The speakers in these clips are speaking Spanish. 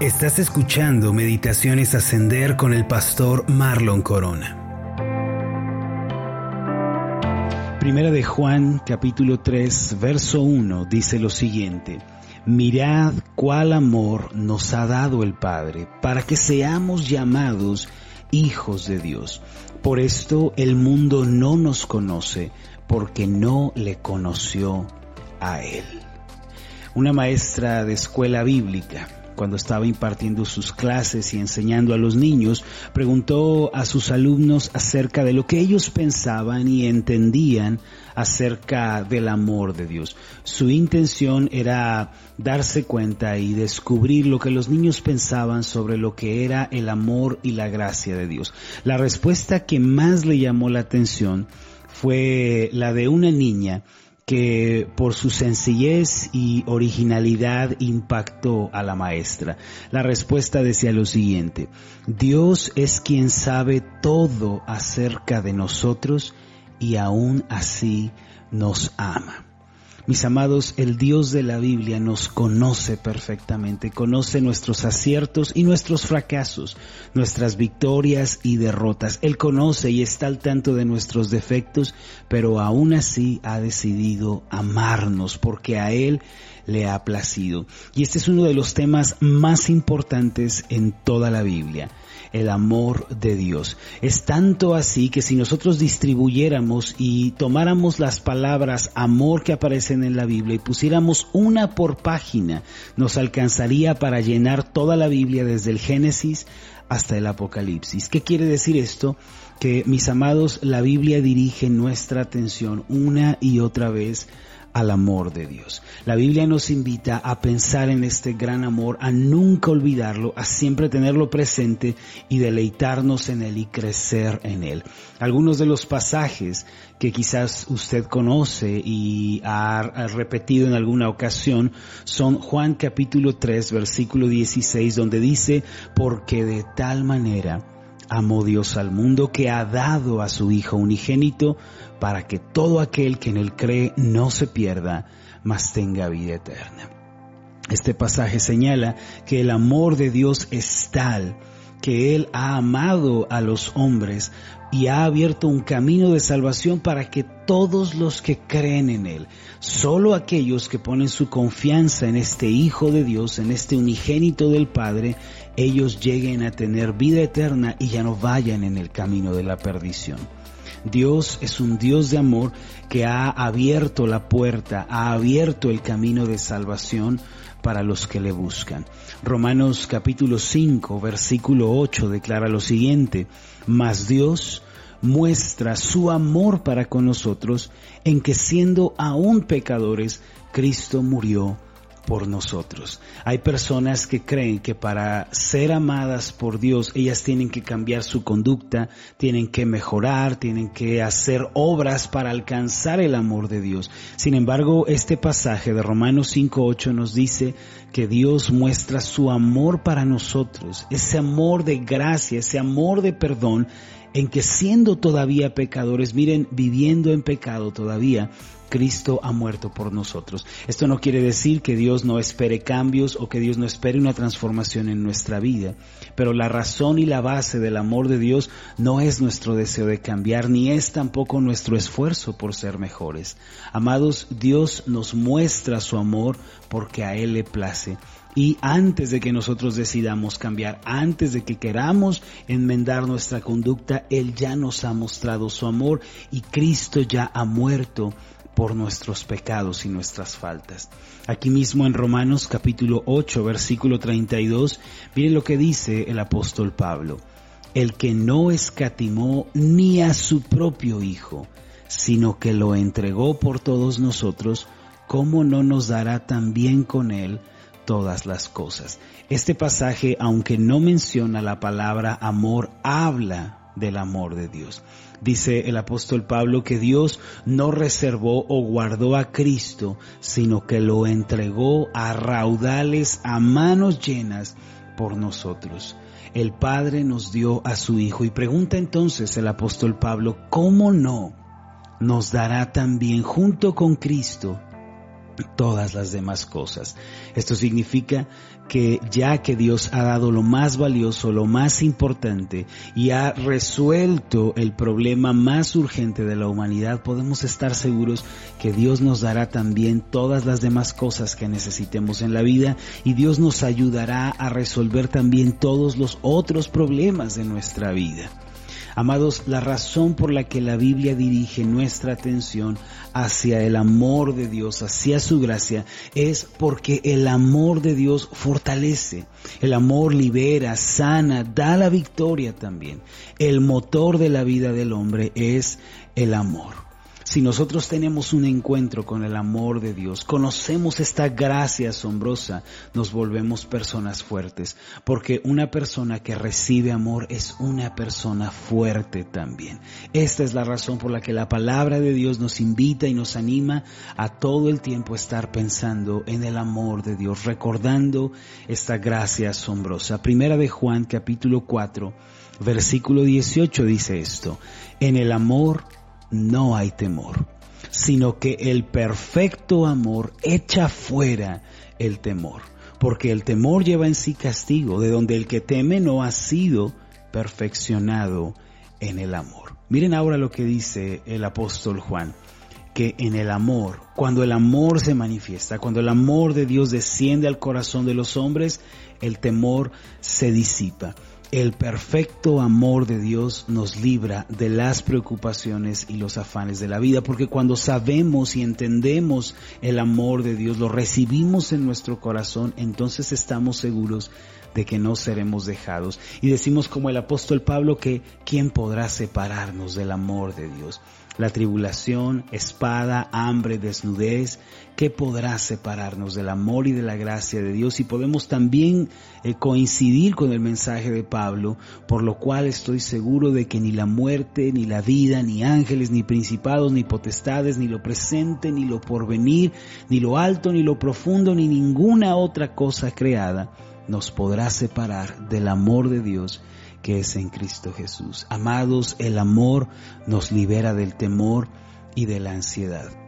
Estás escuchando Meditaciones Ascender con el pastor Marlon Corona. Primera de Juan capítulo 3 verso 1 dice lo siguiente. Mirad cuál amor nos ha dado el Padre para que seamos llamados hijos de Dios. Por esto el mundo no nos conoce porque no le conoció a Él. Una maestra de escuela bíblica cuando estaba impartiendo sus clases y enseñando a los niños, preguntó a sus alumnos acerca de lo que ellos pensaban y entendían acerca del amor de Dios. Su intención era darse cuenta y descubrir lo que los niños pensaban sobre lo que era el amor y la gracia de Dios. La respuesta que más le llamó la atención fue la de una niña que por su sencillez y originalidad impactó a la maestra. La respuesta decía lo siguiente, Dios es quien sabe todo acerca de nosotros y aún así nos ama. Mis amados, el Dios de la Biblia nos conoce perfectamente, conoce nuestros aciertos y nuestros fracasos, nuestras victorias y derrotas. Él conoce y está al tanto de nuestros defectos, pero aún así ha decidido amarnos porque a Él le ha placido. Y este es uno de los temas más importantes en toda la Biblia el amor de Dios. Es tanto así que si nosotros distribuyéramos y tomáramos las palabras amor que aparecen en la Biblia y pusiéramos una por página, nos alcanzaría para llenar toda la Biblia desde el Génesis hasta el Apocalipsis. ¿Qué quiere decir esto? Que mis amados, la Biblia dirige nuestra atención una y otra vez al amor de Dios. La Biblia nos invita a pensar en este gran amor, a nunca olvidarlo, a siempre tenerlo presente y deleitarnos en él y crecer en él. Algunos de los pasajes que quizás usted conoce y ha, repetido en alguna ocasión son Juan capítulo 3 versículo 16 donde dice, porque de tal manera amó Dios al mundo que ha dado a su Hijo unigénito para que todo aquel que en él cree no se pierda, mas tenga vida eterna. Este pasaje señala que el amor de Dios es tal que Él ha amado a los hombres y ha abierto un camino de salvación para que todos los que creen en Él, solo aquellos que ponen su confianza en este Hijo de Dios, en este unigénito del Padre, ellos lleguen a tener vida eterna y ya no vayan en el camino de la perdición. Dios es un Dios de amor que ha abierto la puerta, ha abierto el camino de salvación para los que le buscan. Romanos capítulo 5, versículo 8 declara lo siguiente, mas Dios muestra su amor para con nosotros en que siendo aún pecadores, Cristo murió por nosotros. Hay personas que creen que para ser amadas por Dios, ellas tienen que cambiar su conducta, tienen que mejorar, tienen que hacer obras para alcanzar el amor de Dios. Sin embargo, este pasaje de Romanos 5.8 nos dice que Dios muestra su amor para nosotros, ese amor de gracia, ese amor de perdón, en que siendo todavía pecadores, miren, viviendo en pecado todavía, Cristo ha muerto por nosotros. Esto no quiere decir que Dios no espere cambios o que Dios no espere una transformación en nuestra vida, pero la razón y la base del amor de Dios no es nuestro deseo de cambiar, ni es tampoco nuestro esfuerzo por ser mejores. Amados, Dios nos muestra su amor porque a Él le place. Y antes de que nosotros decidamos cambiar, antes de que queramos enmendar nuestra conducta, Él ya nos ha mostrado su amor y Cristo ya ha muerto por nuestros pecados y nuestras faltas. Aquí mismo en Romanos capítulo 8 versículo 32, miren lo que dice el apóstol Pablo. El que no escatimó ni a su propio Hijo, sino que lo entregó por todos nosotros, ¿cómo no nos dará también con él todas las cosas? Este pasaje, aunque no menciona la palabra amor, habla del amor de Dios. Dice el apóstol Pablo que Dios no reservó o guardó a Cristo, sino que lo entregó a raudales, a manos llenas por nosotros. El Padre nos dio a su Hijo y pregunta entonces el apóstol Pablo, ¿cómo no nos dará también junto con Cristo todas las demás cosas. Esto significa que ya que Dios ha dado lo más valioso, lo más importante y ha resuelto el problema más urgente de la humanidad, podemos estar seguros que Dios nos dará también todas las demás cosas que necesitemos en la vida y Dios nos ayudará a resolver también todos los otros problemas de nuestra vida. Amados, la razón por la que la Biblia dirige nuestra atención hacia el amor de Dios, hacia su gracia, es porque el amor de Dios fortalece. El amor libera, sana, da la victoria también. El motor de la vida del hombre es el amor. Si nosotros tenemos un encuentro con el amor de Dios, conocemos esta gracia asombrosa, nos volvemos personas fuertes, porque una persona que recibe amor es una persona fuerte también. Esta es la razón por la que la palabra de Dios nos invita y nos anima a todo el tiempo estar pensando en el amor de Dios, recordando esta gracia asombrosa. Primera de Juan capítulo 4, versículo 18 dice esto, en el amor no hay temor, sino que el perfecto amor echa fuera el temor, porque el temor lleva en sí castigo, de donde el que teme no ha sido perfeccionado en el amor. Miren ahora lo que dice el apóstol Juan, que en el amor, cuando el amor se manifiesta, cuando el amor de Dios desciende al corazón de los hombres, el temor se disipa. El perfecto amor de Dios nos libra de las preocupaciones y los afanes de la vida, porque cuando sabemos y entendemos el amor de Dios, lo recibimos en nuestro corazón, entonces estamos seguros de que no seremos dejados. Y decimos como el apóstol Pablo que ¿quién podrá separarnos del amor de Dios? La tribulación, espada, hambre, desnudez, ¿qué podrá separarnos del amor y de la gracia de Dios? Y podemos también eh, coincidir con el mensaje de Pablo, por lo cual estoy seguro de que ni la muerte, ni la vida, ni ángeles, ni principados, ni potestades, ni lo presente, ni lo porvenir, ni lo alto, ni lo profundo, ni ninguna otra cosa creada nos podrá separar del amor de Dios que es en Cristo Jesús. Amados, el amor nos libera del temor y de la ansiedad.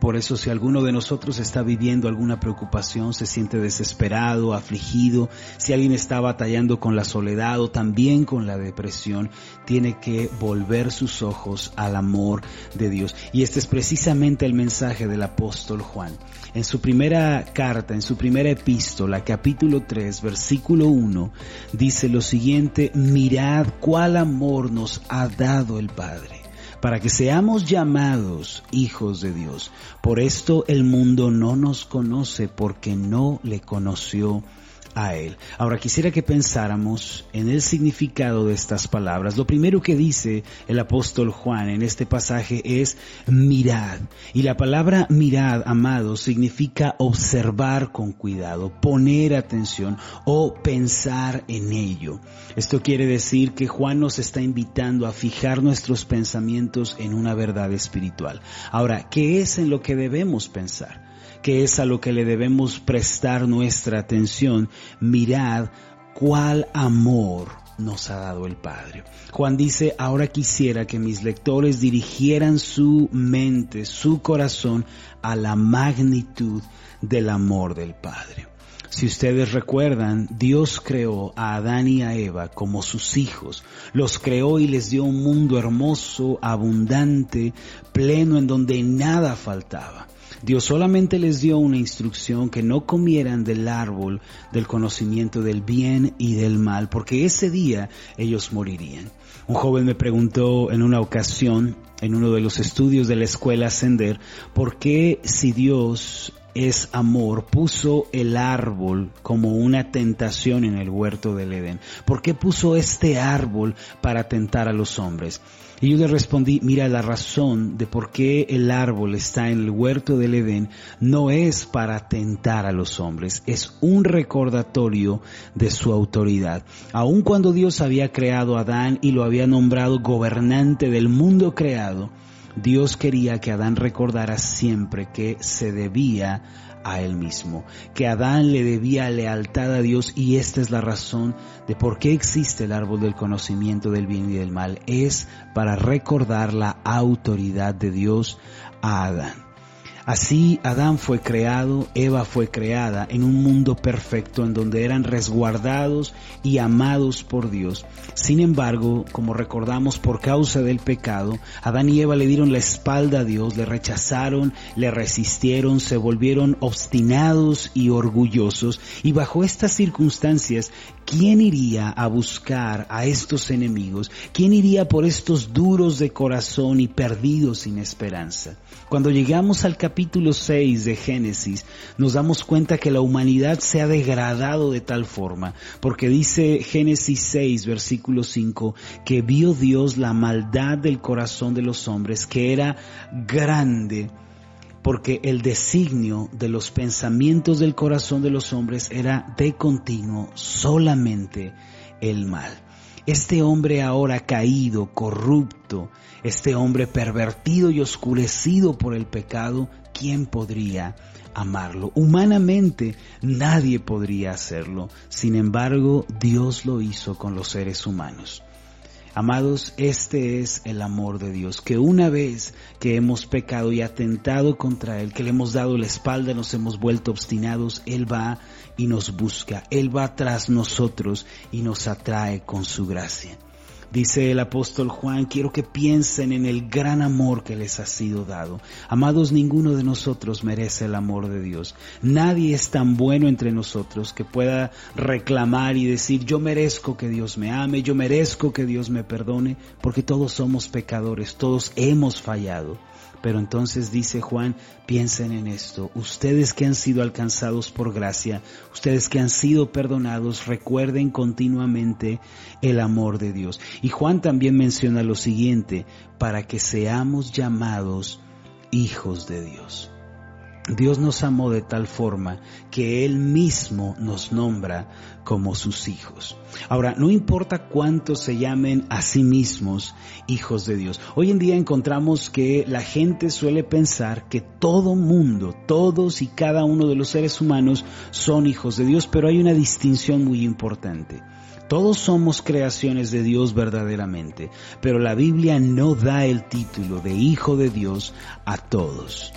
Por eso si alguno de nosotros está viviendo alguna preocupación, se siente desesperado, afligido, si alguien está batallando con la soledad o también con la depresión, tiene que volver sus ojos al amor de Dios. Y este es precisamente el mensaje del apóstol Juan. En su primera carta, en su primera epístola, capítulo 3, versículo 1, dice lo siguiente, mirad cuál amor nos ha dado el Padre para que seamos llamados hijos de Dios. Por esto el mundo no nos conoce porque no le conoció a Él. Ahora quisiera que pensáramos en el significado de estas palabras. Lo primero que dice el apóstol Juan en este pasaje es mirad. Y la palabra mirad, amado, significa observar con cuidado, poner atención o pensar en ello. Esto quiere decir que Juan nos está invitando a fijar nuestros pensamientos en una verdad espiritual. Ahora, ¿qué es en lo que debemos pensar? Que es a lo que le debemos prestar nuestra atención, mirad cuál amor nos ha dado el Padre. Juan dice, ahora quisiera que mis lectores dirigieran su mente, su corazón a la magnitud del amor del Padre. Si ustedes recuerdan, Dios creó a Adán y a Eva como sus hijos. Los creó y les dio un mundo hermoso, abundante, pleno, en donde nada faltaba. Dios solamente les dio una instrucción que no comieran del árbol del conocimiento del bien y del mal, porque ese día ellos morirían. Un joven me preguntó en una ocasión, en uno de los estudios de la escuela Ascender, por qué si Dios es amor, puso el árbol como una tentación en el huerto del Edén. ¿Por qué puso este árbol para tentar a los hombres? Y yo le respondí, mira, la razón de por qué el árbol está en el huerto del Edén no es para tentar a los hombres, es un recordatorio de su autoridad. Aun cuando Dios había creado a Adán y lo había nombrado gobernante del mundo creado, Dios quería que Adán recordara siempre que se debía a él mismo, que Adán le debía lealtad a Dios y esta es la razón de por qué existe el árbol del conocimiento del bien y del mal, es para recordar la autoridad de Dios a Adán. Así Adán fue creado, Eva fue creada en un mundo perfecto en donde eran resguardados y amados por Dios. Sin embargo, como recordamos por causa del pecado, Adán y Eva le dieron la espalda a Dios, le rechazaron, le resistieron, se volvieron obstinados y orgullosos y bajo estas circunstancias ¿Quién iría a buscar a estos enemigos? ¿Quién iría por estos duros de corazón y perdidos sin esperanza? Cuando llegamos al capítulo 6 de Génesis, nos damos cuenta que la humanidad se ha degradado de tal forma, porque dice Génesis 6, versículo 5, que vio Dios la maldad del corazón de los hombres, que era grande porque el designio de los pensamientos del corazón de los hombres era de continuo solamente el mal. Este hombre ahora caído, corrupto, este hombre pervertido y oscurecido por el pecado, ¿quién podría amarlo? Humanamente nadie podría hacerlo. Sin embargo, Dios lo hizo con los seres humanos. Amados, este es el amor de Dios, que una vez que hemos pecado y atentado contra Él, que le hemos dado la espalda, nos hemos vuelto obstinados, Él va y nos busca, Él va tras nosotros y nos atrae con su gracia. Dice el apóstol Juan, quiero que piensen en el gran amor que les ha sido dado. Amados, ninguno de nosotros merece el amor de Dios. Nadie es tan bueno entre nosotros que pueda reclamar y decir, yo merezco que Dios me ame, yo merezco que Dios me perdone, porque todos somos pecadores, todos hemos fallado. Pero entonces dice Juan, piensen en esto, ustedes que han sido alcanzados por gracia, ustedes que han sido perdonados, recuerden continuamente el amor de Dios. Y Juan también menciona lo siguiente, para que seamos llamados hijos de Dios. Dios nos amó de tal forma que Él mismo nos nombra como sus hijos. Ahora, no importa cuántos se llamen a sí mismos hijos de Dios. Hoy en día encontramos que la gente suele pensar que todo mundo, todos y cada uno de los seres humanos son hijos de Dios, pero hay una distinción muy importante. Todos somos creaciones de Dios verdaderamente, pero la Biblia no da el título de hijo de Dios a todos.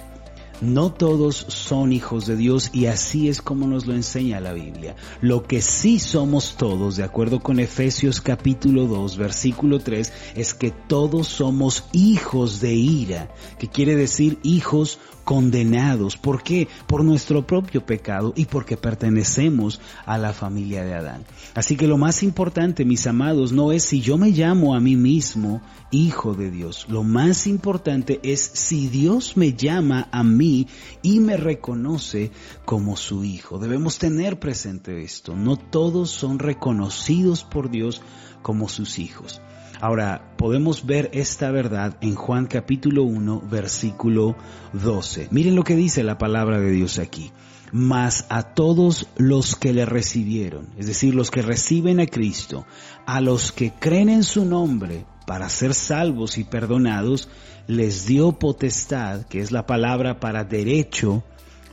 No todos son hijos de Dios y así es como nos lo enseña la Biblia. Lo que sí somos todos, de acuerdo con Efesios capítulo 2, versículo 3, es que todos somos hijos de ira, que quiere decir hijos condenados. ¿Por qué? Por nuestro propio pecado y porque pertenecemos a la familia de Adán. Así que lo más importante, mis amados, no es si yo me llamo a mí mismo hijo de Dios. Lo más importante es si Dios me llama a mí y me reconoce como su hijo. Debemos tener presente esto. No todos son reconocidos por Dios como sus hijos. Ahora, podemos ver esta verdad en Juan capítulo 1, versículo 12. Miren lo que dice la palabra de Dios aquí. Mas a todos los que le recibieron, es decir, los que reciben a Cristo, a los que creen en su nombre para ser salvos y perdonados, les dio potestad, que es la palabra para derecho,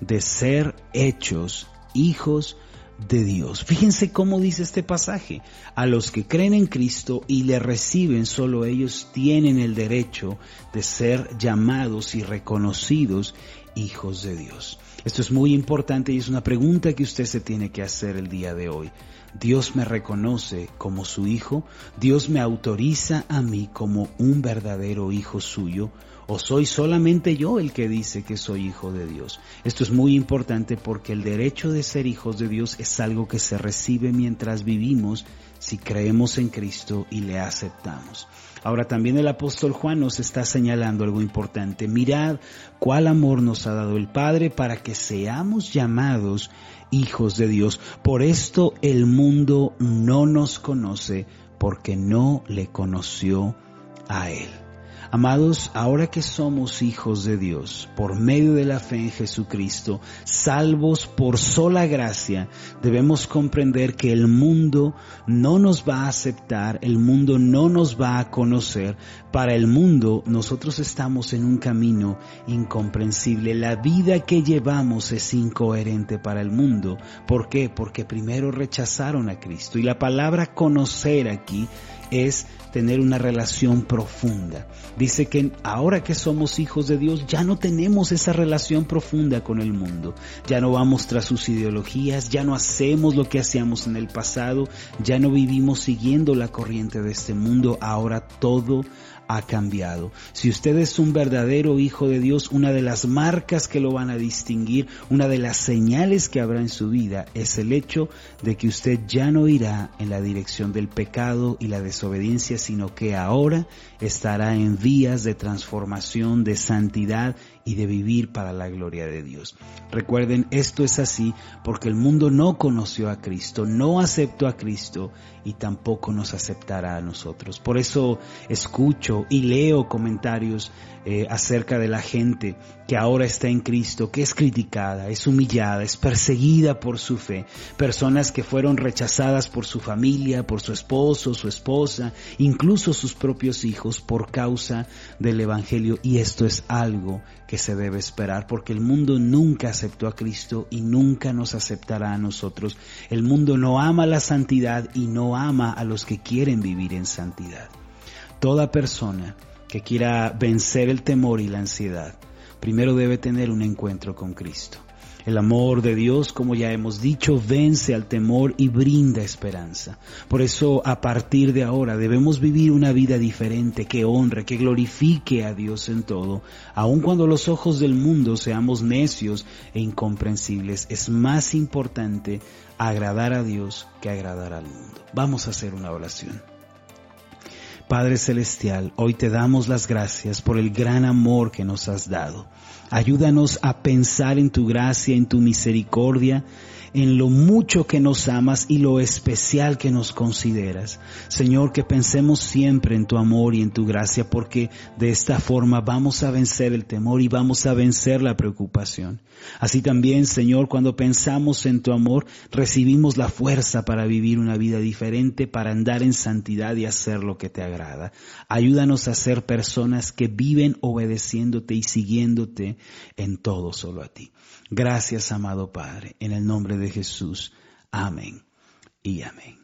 de ser hechos hijos Dios. Fíjense cómo dice este pasaje. A los que creen en Cristo y le reciben, solo ellos tienen el derecho de ser llamados y reconocidos hijos de Dios. Esto es muy importante y es una pregunta que usted se tiene que hacer el día de hoy. Dios me reconoce como su hijo, Dios me autoriza a mí como un verdadero hijo suyo, ¿O soy solamente yo el que dice que soy hijo de Dios? Esto es muy importante porque el derecho de ser hijos de Dios es algo que se recibe mientras vivimos si creemos en Cristo y le aceptamos. Ahora también el apóstol Juan nos está señalando algo importante. Mirad cuál amor nos ha dado el Padre para que seamos llamados hijos de Dios. Por esto el mundo no nos conoce porque no le conoció a Él. Amados, ahora que somos hijos de Dios, por medio de la fe en Jesucristo, salvos por sola gracia, debemos comprender que el mundo no nos va a aceptar, el mundo no nos va a conocer. Para el mundo nosotros estamos en un camino incomprensible. La vida que llevamos es incoherente para el mundo. ¿Por qué? Porque primero rechazaron a Cristo. Y la palabra conocer aquí es tener una relación profunda. Dice que ahora que somos hijos de Dios ya no tenemos esa relación profunda con el mundo. Ya no vamos tras sus ideologías, ya no hacemos lo que hacíamos en el pasado, ya no vivimos siguiendo la corriente de este mundo. Ahora todo ha cambiado. Si usted es un verdadero hijo de Dios, una de las marcas que lo van a distinguir, una de las señales que habrá en su vida es el hecho de que usted ya no irá en la dirección del pecado y la desobediencia, sino que ahora estará en vías de transformación, de santidad y de vivir para la gloria de Dios. Recuerden, esto es así porque el mundo no conoció a Cristo, no aceptó a Cristo y tampoco nos aceptará a nosotros. Por eso escucho y leo comentarios eh, acerca de la gente que ahora está en Cristo, que es criticada, es humillada, es perseguida por su fe. Personas que fueron rechazadas por su familia, por su esposo, su esposa, incluso sus propios hijos por causa del Evangelio. Y esto es algo que se debe esperar porque el mundo nunca aceptó a Cristo y nunca nos aceptará a nosotros. El mundo no ama la santidad y no ama a los que quieren vivir en santidad. Toda persona que quiera vencer el temor y la ansiedad, primero debe tener un encuentro con Cristo. El amor de Dios, como ya hemos dicho, vence al temor y brinda esperanza. Por eso, a partir de ahora, debemos vivir una vida diferente, que honre, que glorifique a Dios en todo. Aun cuando los ojos del mundo seamos necios e incomprensibles, es más importante agradar a Dios que agradar al mundo. Vamos a hacer una oración. Padre Celestial, hoy te damos las gracias por el gran amor que nos has dado. Ayúdanos a pensar en tu gracia, en tu misericordia en lo mucho que nos amas y lo especial que nos consideras. Señor, que pensemos siempre en tu amor y en tu gracia, porque de esta forma vamos a vencer el temor y vamos a vencer la preocupación. Así también, Señor, cuando pensamos en tu amor, recibimos la fuerza para vivir una vida diferente, para andar en santidad y hacer lo que te agrada. Ayúdanos a ser personas que viven obedeciéndote y siguiéndote en todo solo a ti. Gracias, amado Padre, en el nombre de Jesús. Amén y amén.